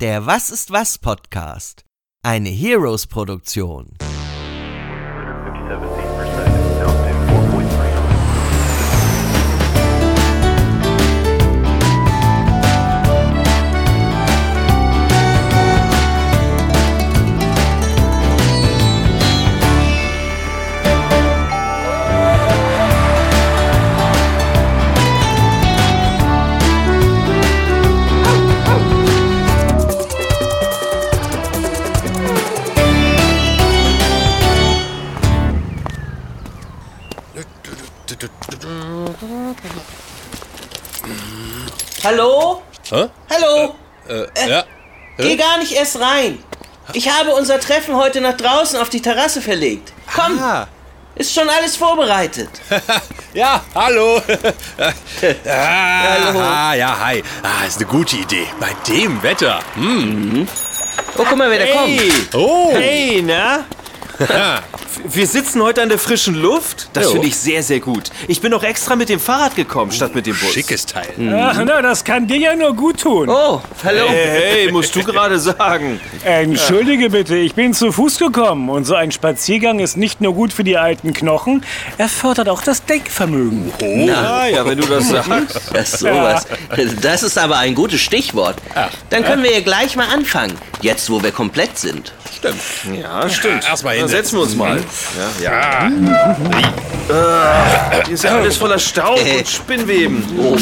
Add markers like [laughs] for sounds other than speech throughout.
Der Was ist was Podcast. Eine Heroes Produktion. Hallo? Hä? Hallo? Äh, ja. Geh gar nicht erst rein. Ich habe unser Treffen heute nach draußen auf die Terrasse verlegt. Komm, Ah. ist schon alles vorbereitet. [laughs] Ja, hallo. [laughs] ah, Hallo. Ah, ja, hi. Ah, ist eine gute Idee. Bei dem Wetter. Hm. Oh, guck mal, wer da kommt. Oh. Hey, na? [laughs] Wir sitzen heute an der frischen Luft. Das finde ich sehr, sehr gut. Ich bin auch extra mit dem Fahrrad gekommen, statt mit dem Bus. Schickes Teil. Ach, na, das kann dir ja nur gut tun. Oh, hallo. Hey, hey, musst du gerade sagen. Entschuldige bitte, ich bin zu Fuß gekommen und so ein Spaziergang ist nicht nur gut für die alten Knochen, er fördert auch das Denkvermögen. Ah, ja, wenn du das sagst. [laughs] Das ist sowas. Das ist aber ein gutes Stichwort. Dann können wir ja gleich mal anfangen. Jetzt, wo wir komplett sind. Stimmt. Ja, stimmt. Erstmal Dann setzen wir uns mal. Ja, ja. Äh, hier ist ja alles voller Staub und [laughs] Spinnweben. Oh,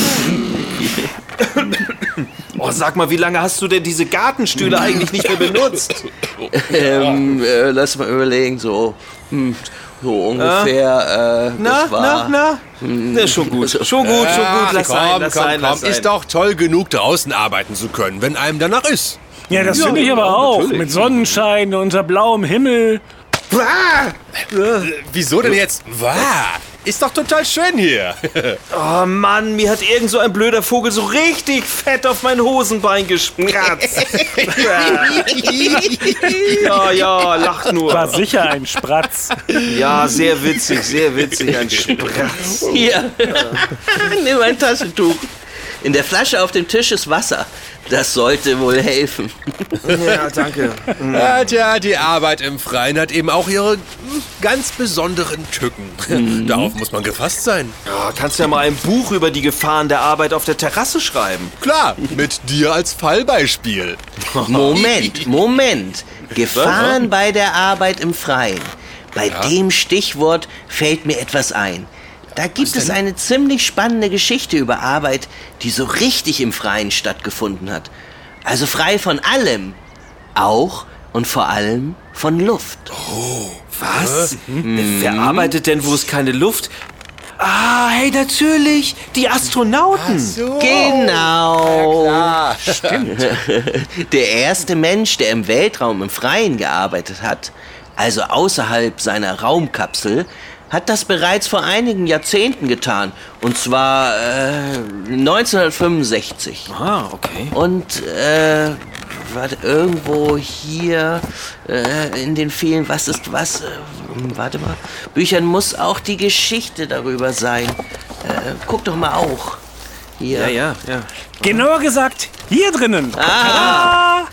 Oh, sag mal, wie lange hast du denn diese Gartenstühle eigentlich nicht mehr benutzt? ähm, äh, lass mal überlegen, so, hm, so ungefähr, äh, Na, na, na? Na, schon gut. Schon gut, schon gut. Lass komm, sein, lass komm, sein, komm. lass sein. Ist doch toll genug, draußen arbeiten zu können, wenn einem danach ist. Ja, das finde ich aber auch. natürlich. Mit Sonnenschein unter blauem Himmel. Wieso denn jetzt? Wah, ist doch total schön hier. [laughs] Oh Mann, mir hat irgend so ein blöder Vogel so richtig fett auf mein Hosenbein gespratzt. [laughs] ja, ja, lach War nur. sicher ein Spratz. Ja, sehr witzig, sehr witzig, ein Spratz. Hier, [laughs] nimm ein Taschentuch. In der Flasche auf dem Tisch ist Wasser. Das sollte wohl helfen. Ja, danke. [laughs] Ja, tja, die Arbeit im Freien hat eben auch ihre ganz besonderen Tücken. Darauf muss man gefasst sein. Ja, kannst ja mal ein Buch über die Gefahren der Arbeit auf der Terrasse schreiben. Klar, mit dir als Fallbeispiel. [laughs] Moment, Moment. Gefahren bei der Arbeit im Freien. Bei dem Stichwort fällt mir etwas ein. Da gibt es eine ziemlich spannende Geschichte über Arbeit, die so richtig im Freien stattgefunden hat. Also frei von allem. Auch und vor allem von Luft. Was? Wer arbeitet denn, wo es keine Luft? Ah, hey, natürlich. Die Astronauten. Genau. Klar. [laughs] Der erste Mensch, der im Weltraum im Freien gearbeitet hat, also außerhalb seiner Raumkapsel, hat das bereits vor einigen Jahrzehnten getan. Und zwar äh, 1965. Ah, okay. Und äh, warte, irgendwo hier äh, in den vielen Was ist was, äh, warte mal, Büchern muss auch die Geschichte darüber sein. Äh, guck doch mal auch. Hier. Ja, ja, ja. Genauer gesagt, hier drinnen. Ah. Tada!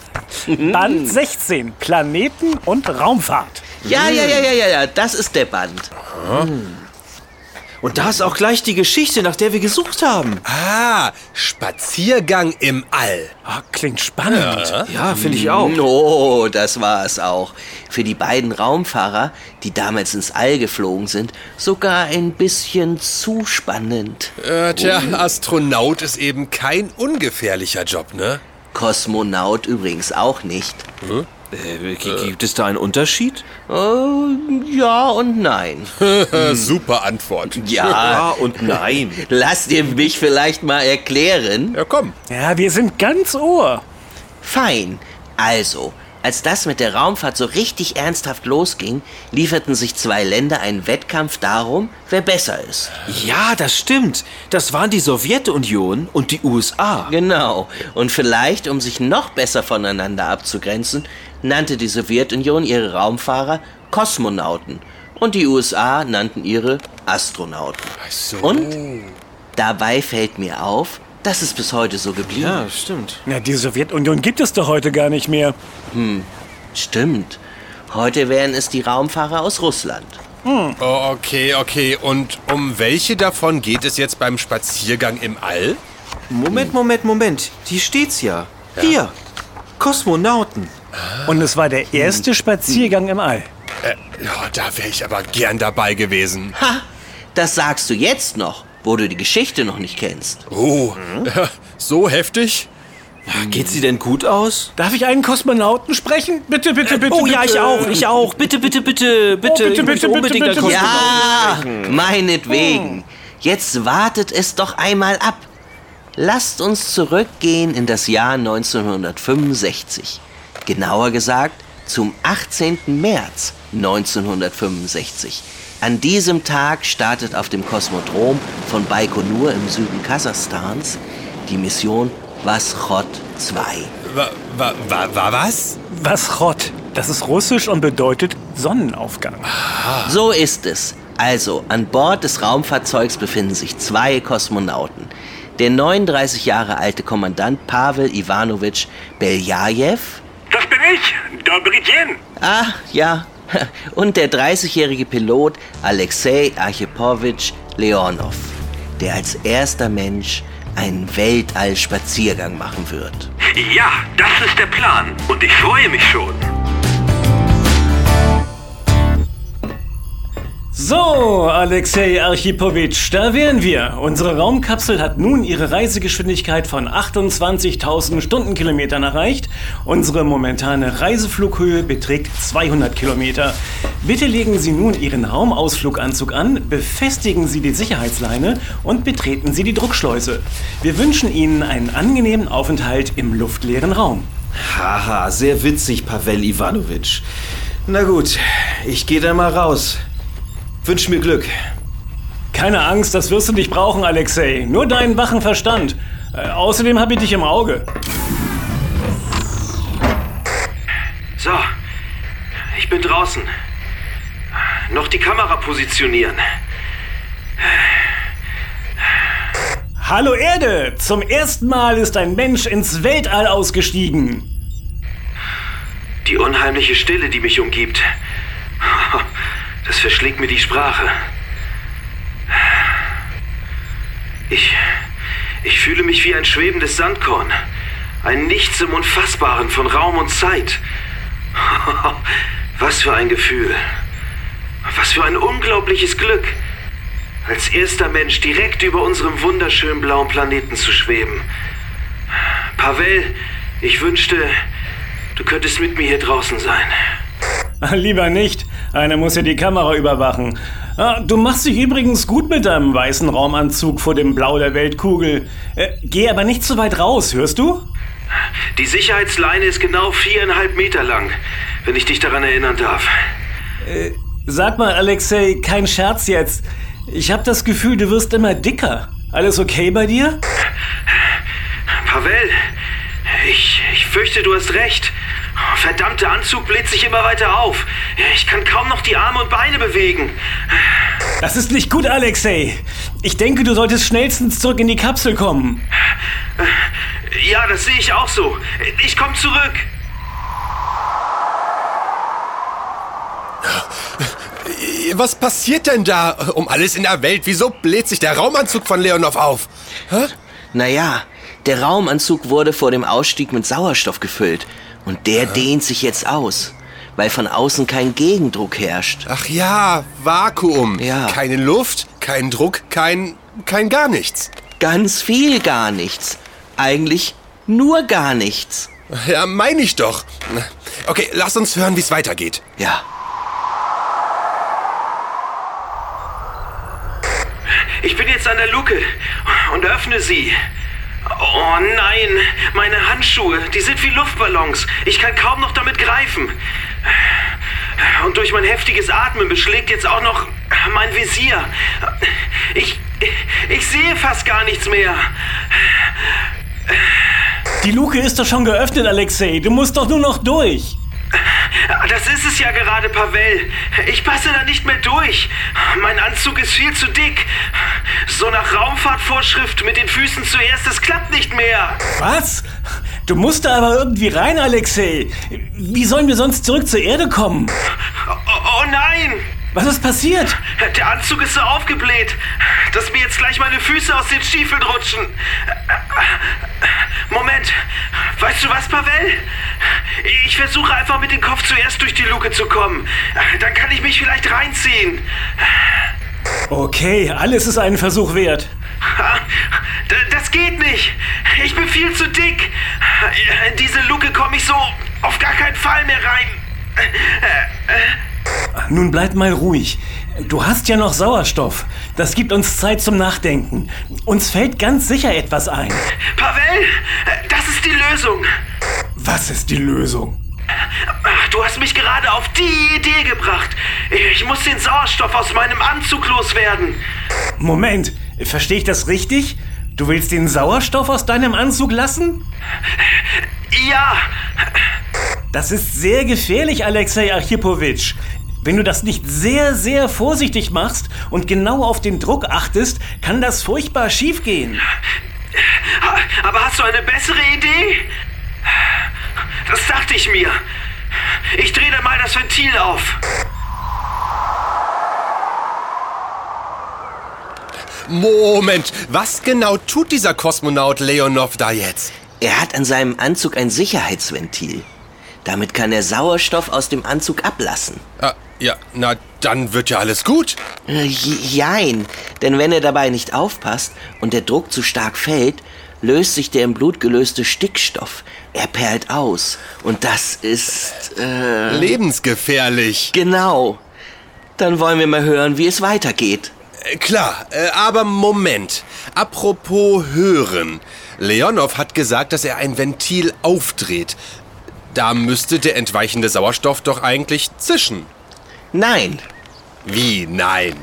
[laughs] Band 16, Planeten und Raumfahrt. Ja, ja, ja, ja, ja, ja, das ist der Band. Und da ist auch gleich die Geschichte, nach der wir gesucht haben. Ah, Spaziergang im All. Ah, klingt spannend. Ja, finde ich auch. Oh, das war es auch. Für die beiden Raumfahrer, die damals ins All geflogen sind, sogar ein bisschen zu spannend. Äh, tja, Astronaut ist eben kein ungefährlicher Job, ne? Kosmonaut übrigens auch nicht. Äh, gibt es da einen Unterschied? Äh, ja und nein. [laughs] Super Antwort. Ja, Ja und nein. [laughs] lasst ihr mich vielleicht mal erklären? Ja, komm. Ja, wir sind ganz Ohr. Fein. Also, als das mit der Raumfahrt so richtig ernsthaft losging, lieferten sich zwei Länder einen Wettkampf darum, wer besser ist. Ja, das stimmt. Das waren die Sowjetunion und die USA. Genau. Und vielleicht, um sich noch besser voneinander abzugrenzen, nannte die Sowjetunion ihre Raumfahrer Kosmonauten und die USA nannten ihre Astronauten. so. Und dabei fällt mir auf, Das ist bis heute so geblieben. Ja, stimmt. Na, die Sowjetunion gibt es doch heute gar nicht mehr. Stimmt. Heute wären es die Raumfahrer aus Russland. Oh, okay, okay. Und um welche davon geht es jetzt beim Spaziergang im All? Moment, Moment, Moment. Hier steht's ja. Hier. Kosmonauten. Und es war der erste Spaziergang im All. Äh, ja, da wäre ich aber gern dabei gewesen. Ha! Das sagst du jetzt noch, wo du die Geschichte noch nicht kennst. Oh, [laughs] so heftig? Geht sie denn gut aus? Darf ich einen Kosmonauten sprechen? Bitte, bitte, bitte. oh ja, bitte. ich auch, ich auch. Bitte, bitte, bitte, bitte. bitte, möchte bitte, bitte, einen bitte. Kosmonauten. Ja, meinetwegen. Jetzt wartet es doch einmal ab. Lasst uns zurückgehen in das Jahr 1965. Genauer gesagt zum 18. März 1965. An diesem Tag startet auf dem Kosmodrom von Baikonur im Süden Kasachstans die Mission Waschot 2. Wa, wa, wa, wa was? Was Rott? Das ist russisch und bedeutet Sonnenaufgang. So ist es. Also, an Bord des Raumfahrzeugs befinden sich zwei Kosmonauten. Der 39 Jahre alte Kommandant Pavel Ivanovich Beljajew. Ich, Dobridjen. Ah, ja. [laughs] Und der 30-jährige Pilot Alexei Archipowitsch Leonov, der als erster Mensch einen Weltallspaziergang machen wird. Ja, das ist der Plan und ich freue mich schon. So, Alexei Archipowitsch, da wären wir. Unsere Raumkapsel hat nun ihre Reisegeschwindigkeit von 28.000 Stundenkilometern erreicht. Unsere momentane Reiseflughöhe beträgt 200 Kilometer. Bitte legen Sie nun Ihren Raumausfluganzug an, befestigen Sie die Sicherheitsleine und betreten Sie die Druckschleuse. Wir wünschen Ihnen einen angenehmen Aufenthalt im luftleeren Raum. Haha, sehr witzig, Pavel Ivanovich. Na gut, ich gehe dann mal raus. Wünsch mir Glück. Keine Angst, das wirst du nicht brauchen, Alexei. Nur deinen wachen Verstand. Äh, außerdem habe ich dich im Auge. So, ich bin draußen. Noch die Kamera positionieren. Hallo Erde! Zum ersten Mal ist ein Mensch ins Weltall ausgestiegen. Die unheimliche Stille, die mich umgibt. Das verschlägt mir die Sprache. Ich. Ich fühle mich wie ein schwebendes Sandkorn. Ein Nichts im Unfassbaren von Raum und Zeit. [laughs] Was für ein Gefühl. Was für ein unglaubliches Glück. Als erster Mensch direkt über unserem wunderschönen blauen Planeten zu schweben. Pavel, ich wünschte, du könntest mit mir hier draußen sein. [laughs] Lieber nicht. Einer muss ja die Kamera überwachen. Ah, du machst dich übrigens gut mit deinem weißen Raumanzug vor dem Blau der Weltkugel. Äh, geh aber nicht zu weit raus, hörst du? Die Sicherheitsleine ist genau viereinhalb Meter lang, wenn ich dich daran erinnern darf. Sag mal, Alexei, kein Scherz jetzt. Ich habe das Gefühl, du wirst immer dicker. Alles okay bei dir? Pavel, ich, ich fürchte, du hast recht. Verdammt, der Anzug bläht sich immer weiter auf. Ich kann kaum noch die Arme und Beine bewegen. Das ist nicht gut, Alexei. Ich denke, du solltest schnellstens zurück in die Kapsel kommen. Ja, das sehe ich auch so. Ich komme zurück. Was passiert denn da um alles in der Welt? Wieso bläht sich der Raumanzug von Leonov auf? Hä? Naja, der Raumanzug wurde vor dem Ausstieg mit Sauerstoff gefüllt. Und der dehnt sich jetzt aus, weil von außen kein Gegendruck herrscht. Ach ja, Vakuum. Ja. Keine Luft, kein Druck, kein, kein gar nichts. Ganz viel gar nichts. Eigentlich nur gar nichts. Ja, meine ich doch. Okay, lass uns hören, wie es weitergeht. Ja. Ich bin jetzt an der Luke und öffne sie. Oh nein, meine Handschuhe, die sind wie Luftballons. Ich kann kaum noch damit greifen. Und durch mein heftiges Atmen beschlägt jetzt auch noch mein Visier. Ich, ich sehe fast gar nichts mehr. Die Luke ist doch schon geöffnet, Alexei. Du musst doch nur noch durch. Das ist es ja gerade, Pavel. Ich passe da nicht mehr durch. Mein Anzug ist viel zu dick. So nach Raumfahrtvorschrift mit den Füßen zuerst, das klappt nicht mehr. Was? Du musst da aber irgendwie rein, Alexei. Wie sollen wir sonst zurück zur Erde kommen? Oh, oh nein! Was ist passiert? Der Anzug ist so aufgebläht, dass mir jetzt gleich meine Füße aus den Stiefeln rutschen. Moment, weißt du was, Pavel? Ich versuche einfach mit dem Kopf zuerst durch die Luke zu kommen. Dann kann ich mich vielleicht reinziehen. Okay, alles ist einen Versuch wert. Das geht nicht. Ich bin viel zu dick. In diese Luke komme ich so auf gar keinen Fall mehr rein. Nun bleib mal ruhig. Du hast ja noch Sauerstoff. Das gibt uns Zeit zum Nachdenken. Uns fällt ganz sicher etwas ein. Pavel, das ist die Lösung. Was ist die Lösung? Du hast mich gerade auf die Idee gebracht. Ich muss den Sauerstoff aus meinem Anzug loswerden. Moment, verstehe ich das richtig? Du willst den Sauerstoff aus deinem Anzug lassen? Ja. Das ist sehr gefährlich, Alexei Archipowitsch. Wenn du das nicht sehr, sehr vorsichtig machst und genau auf den Druck achtest, kann das furchtbar schiefgehen. Aber hast du eine bessere Idee? Das dachte ich mir. Ich drehe dann mal das Ventil auf. Moment, was genau tut dieser Kosmonaut Leonov da jetzt? Er hat an seinem Anzug ein Sicherheitsventil. Damit kann er Sauerstoff aus dem Anzug ablassen. Ah, ja, na, dann wird ja alles gut. Äh, jein, denn wenn er dabei nicht aufpasst und der Druck zu stark fällt, löst sich der im Blut gelöste Stickstoff. Er perlt aus. Und das ist... Äh, Lebensgefährlich. Genau. Dann wollen wir mal hören, wie es weitergeht. Äh, klar, äh, aber Moment. Apropos hören. Leonov hat gesagt, dass er ein Ventil aufdreht. Da müsste der entweichende Sauerstoff doch eigentlich zischen. Nein. Wie nein?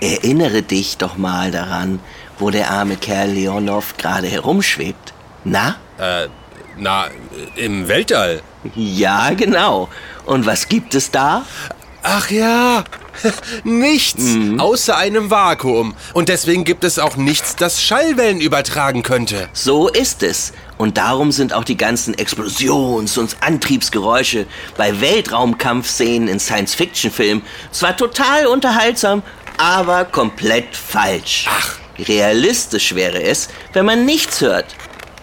Erinnere dich doch mal daran, wo der arme Kerl Leonov gerade herumschwebt. Na? Äh, na, im Weltall. Ja, genau. Und was gibt es da? Ach ja, [laughs] nichts mhm. außer einem Vakuum. Und deswegen gibt es auch nichts, das Schallwellen übertragen könnte. So ist es. Und darum sind auch die ganzen Explosions- und Antriebsgeräusche bei Weltraumkampfszenen in Science-Fiction-Filmen zwar total unterhaltsam, aber komplett falsch. Ach. Realistisch wäre es, wenn man nichts hört.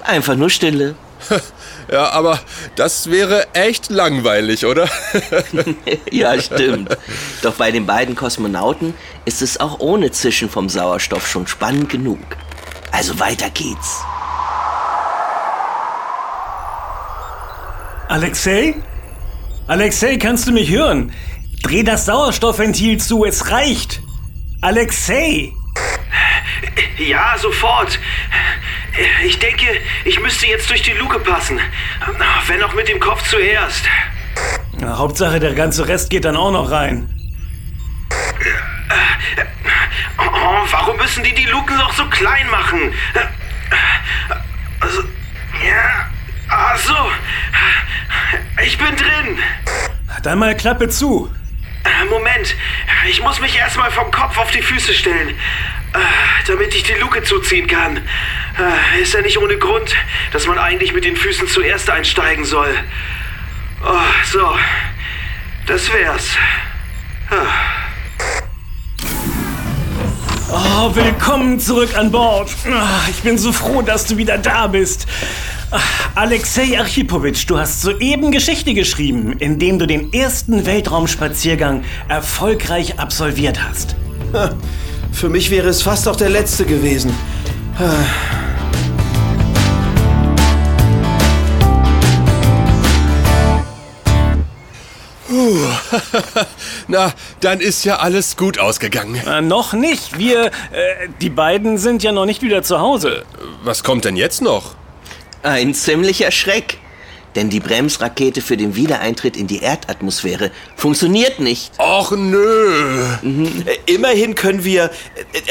Einfach nur Stille. [laughs] Ja, aber das wäre echt langweilig, oder? [laughs] ja, stimmt. Doch bei den beiden Kosmonauten ist es auch ohne Zischen vom Sauerstoff schon spannend genug. Also weiter geht's. Alexei? Alexei, kannst du mich hören? Dreh das Sauerstoffventil zu, es reicht. Alexei! Ja, sofort. Ich denke, ich müsste jetzt durch die Luke passen. Wenn auch mit dem Kopf zuerst. Na, Hauptsache, der ganze Rest geht dann auch noch rein. Oh, warum müssen die die Luken noch so klein machen? Also, ja. Ach so. Ich bin drin. Dann mal Klappe zu. Moment. Ich muss mich erstmal vom Kopf auf die Füße stellen. Äh, damit ich die Luke zuziehen kann. Äh, ist ja nicht ohne Grund, dass man eigentlich mit den Füßen zuerst einsteigen soll. Oh, so. Das wär's. Oh, willkommen zurück an Bord. Ah, ich bin so froh, dass du wieder da bist. Ah, Alexei Archipowitsch, du hast soeben Geschichte geschrieben, indem du den ersten Weltraumspaziergang erfolgreich absolviert hast. [laughs] Für mich wäre es fast auch der letzte gewesen. [laughs] Na, dann ist ja alles gut ausgegangen. Äh, noch nicht. Wir, äh, die beiden sind ja noch nicht wieder zu Hause. Was kommt denn jetzt noch? Ein ziemlicher Schreck. Denn die Bremsrakete für den Wiedereintritt in die Erdatmosphäre funktioniert nicht. Och nö. Mhm. Immerhin können wir,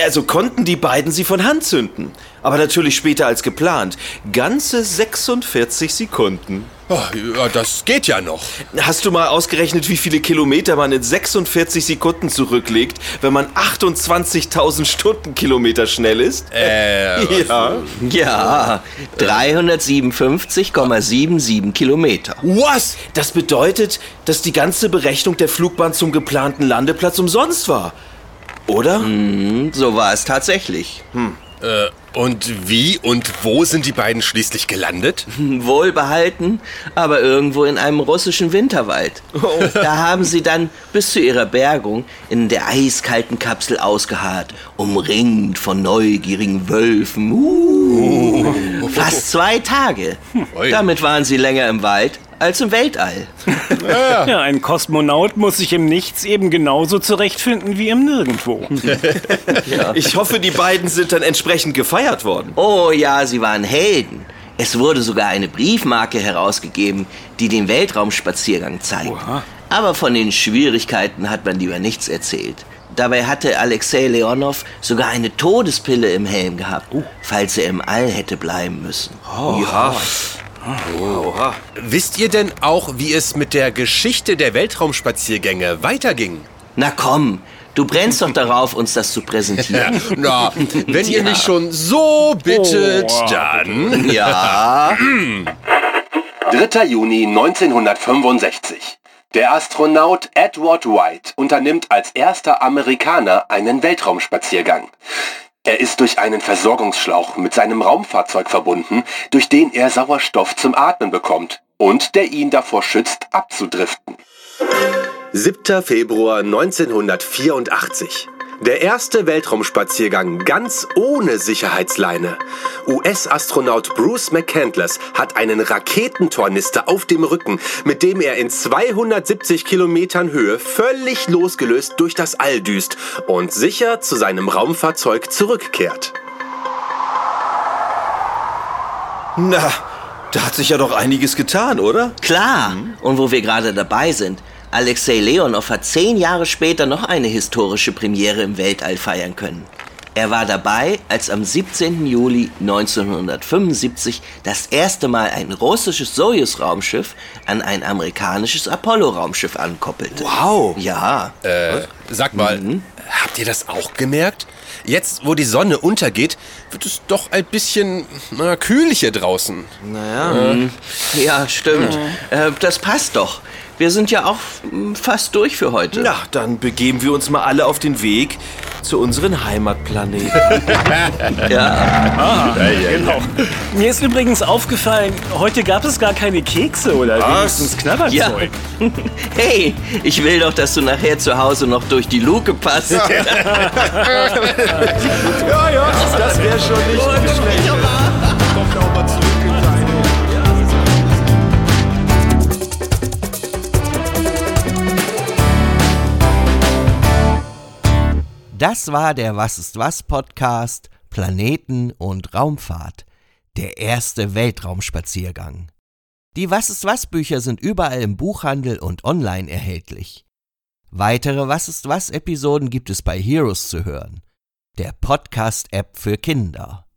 also konnten die beiden sie von Hand zünden. Aber natürlich später als geplant. Ganze 46 Sekunden. Oh, ja, das geht ja noch. Hast du mal ausgerechnet, wie viele Kilometer man in 46 Sekunden zurücklegt, wenn man 28.000 Stundenkilometer schnell ist? Äh, [laughs] ja. Ja, 357,77 Kilometer. was? Das bedeutet, dass die ganze Berechnung der Flugbahn zum geplanten Landeplatz umsonst war. Oder? So war es tatsächlich. Äh, und wie und wo sind die beiden schließlich gelandet? [laughs] Wohlbehalten, aber irgendwo in einem russischen Winterwald. [laughs] Da haben sie dann bis zu ihrer Bergung in der eiskalten Kapsel ausgeharrt, umringt von neugierigen Wölfen. Uh, Fast zwei Tage. Damit waren sie länger im Wald als im Weltall. [laughs] Ja, ein Kosmonaut muss sich im Nichts eben genauso zurechtfinden wie im Nirgendwo. Ich hoffe, die beiden sind dann entsprechend gefeiert worden. Oh ja, sie waren Helden. Es wurde sogar eine Briefmarke herausgegeben, die den Weltraumspaziergang zeigt. Aber von den Schwierigkeiten hat man lieber nichts erzählt. Dabei hatte Alexei Leonov sogar eine Todespille im Helm gehabt, falls er im All hätte bleiben müssen. Ja. Wisst ihr denn auch, wie es mit der Geschichte der Weltraumspaziergänge weiterging? Na komm, du brennst doch darauf, uns das zu präsentieren. [laughs] Na, wenn ihr mich schon so bittet, dann. Ja, [laughs] 3. Juni 1965. Der Astronaut Edward White unternimmt als erster Amerikaner einen Weltraumspaziergang. Er ist durch einen Versorgungsschlauch mit seinem Raumfahrzeug verbunden, durch den er Sauerstoff zum Atmen bekommt und der ihn davor schützt, abzudriften. 7. Februar 1984. Der erste Weltraumspaziergang ganz ohne Sicherheitsleine. US-Astronaut Bruce McCandless hat einen Raketentornister auf dem Rücken, mit dem er in 270 Kilometern Höhe völlig losgelöst durch das All düst und sicher zu seinem Raumfahrzeug zurückkehrt. Na, da hat sich ja doch einiges getan, oder? klar. Und wo wir gerade dabei sind, Alexei Leonov hat zehn Jahre später noch eine historische Premiere im Weltall feiern können. Er war dabei, als am 17. Juli 1975 das erste Mal ein russisches Sojus-Raumschiff an ein amerikanisches Apollo-Raumschiff ankoppelte. Wow. Ja, Äh, sag mal, habt ihr das auch gemerkt? Jetzt, wo die Sonne untergeht, wird es doch ein bisschen na, kühl hier draußen. ja, stimmt. Äh, das passt doch. Wir sind ja auch mm, fast durch für heute. Na, dann begeben wir uns mal alle auf den Weg zu unseren Heimatplaneten. [laughs] Genau. Mir ist übrigens aufgefallen, heute gab es gar keine Kekse oder wenigstens Knabberzeug. Ja. Hey, ich will doch, dass du nachher zu Hause noch durch die Luke passt. [laughs] [laughs] ja, ja, das wäre schon nicht schlecht. Das war der Was ist was Podcast Planeten und Raumfahrt. Der erste Weltraumspaziergang. Die Was ist was Bücher sind überall im Buchhandel und online erhältlich. Weitere Was ist was Episoden gibt es bei Heroes zu hören. Der Podcast-App für Kinder.